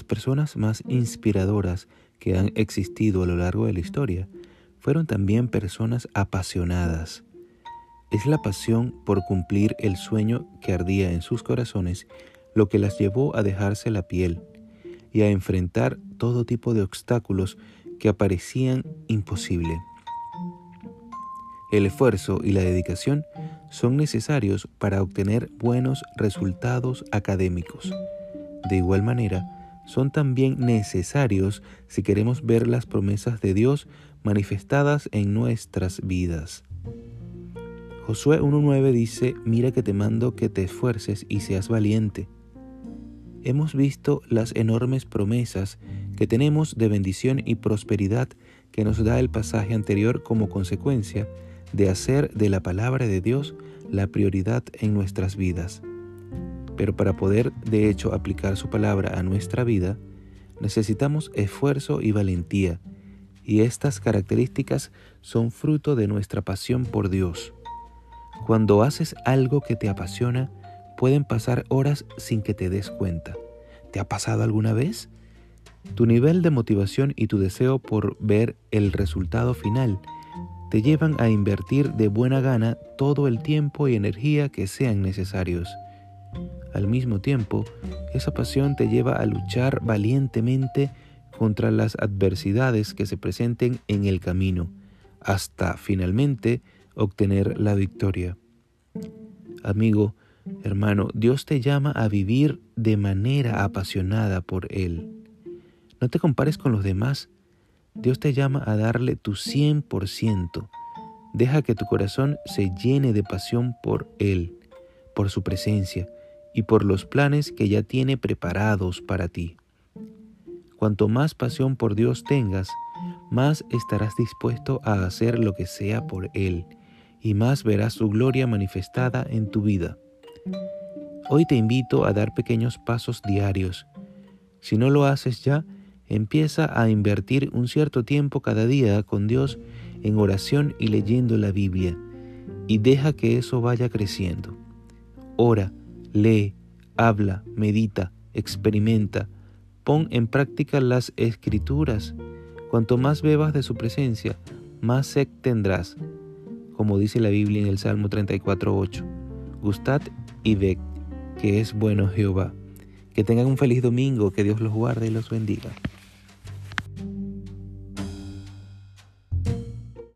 Las personas más inspiradoras que han existido a lo largo de la historia fueron también personas apasionadas. Es la pasión por cumplir el sueño que ardía en sus corazones lo que las llevó a dejarse la piel y a enfrentar todo tipo de obstáculos que aparecían imposible. El esfuerzo y la dedicación son necesarios para obtener buenos resultados académicos. De igual manera, son también necesarios si queremos ver las promesas de Dios manifestadas en nuestras vidas. Josué 1.9 dice, mira que te mando que te esfuerces y seas valiente. Hemos visto las enormes promesas que tenemos de bendición y prosperidad que nos da el pasaje anterior como consecuencia de hacer de la palabra de Dios la prioridad en nuestras vidas. Pero para poder de hecho aplicar su palabra a nuestra vida, necesitamos esfuerzo y valentía, y estas características son fruto de nuestra pasión por Dios. Cuando haces algo que te apasiona, pueden pasar horas sin que te des cuenta. ¿Te ha pasado alguna vez? Tu nivel de motivación y tu deseo por ver el resultado final te llevan a invertir de buena gana todo el tiempo y energía que sean necesarios. Al mismo tiempo, esa pasión te lleva a luchar valientemente contra las adversidades que se presenten en el camino, hasta finalmente obtener la victoria. Amigo, hermano, Dios te llama a vivir de manera apasionada por Él. No te compares con los demás, Dios te llama a darle tu 100%. Deja que tu corazón se llene de pasión por Él, por su presencia y por los planes que ya tiene preparados para ti. Cuanto más pasión por Dios tengas, más estarás dispuesto a hacer lo que sea por Él y más verás su gloria manifestada en tu vida. Hoy te invito a dar pequeños pasos diarios. Si no lo haces ya, Empieza a invertir un cierto tiempo cada día con Dios en oración y leyendo la Biblia y deja que eso vaya creciendo. Ora, lee, habla, medita, experimenta, pon en práctica las escrituras. Cuanto más bebas de su presencia, más sed tendrás, como dice la Biblia en el Salmo 34.8. Gustad y ved que es bueno Jehová. Que tengan un feliz domingo, que Dios los guarde y los bendiga.